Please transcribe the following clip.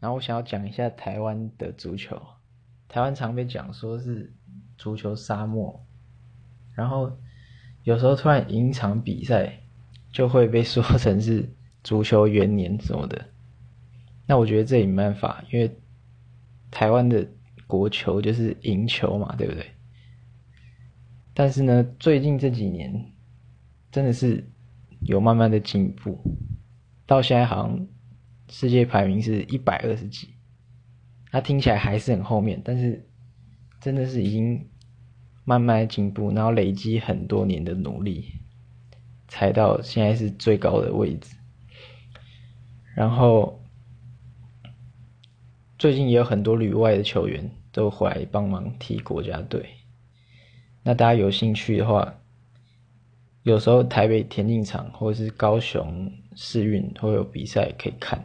然后我想要讲一下台湾的足球。台湾常被讲说是足球沙漠，然后有时候突然赢一场比赛，就会被说成是足球元年什么的。那我觉得这也没办法，因为台湾的国球就是赢球嘛，对不对？但是呢，最近这几年真的是有慢慢的进步，到现在好像世界排名是一百二十几。他听起来还是很后面，但是真的是已经慢慢进步，然后累积很多年的努力，才到现在是最高的位置。然后最近也有很多旅外的球员都回来帮忙踢国家队。那大家有兴趣的话，有时候台北田径场或者是高雄世运会有比赛可以看。